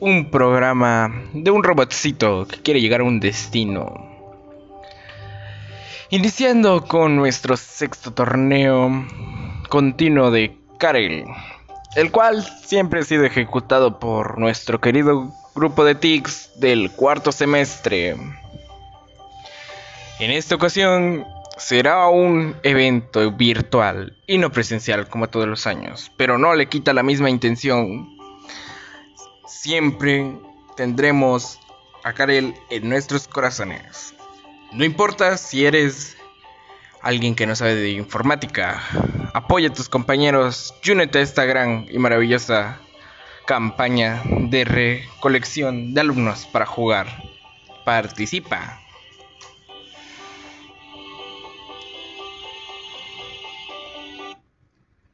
Un programa de un robotcito que quiere llegar a un destino. Iniciando con nuestro sexto torneo continuo de Karel, el cual siempre ha sido ejecutado por nuestro querido grupo de TICs del cuarto semestre. En esta ocasión será un evento virtual y no presencial como todos los años, pero no le quita la misma intención. Siempre tendremos a Karel en nuestros corazones. No importa si eres alguien que no sabe de informática, apoya a tus compañeros y únete a esta gran y maravillosa campaña de recolección de alumnos para jugar. Participa.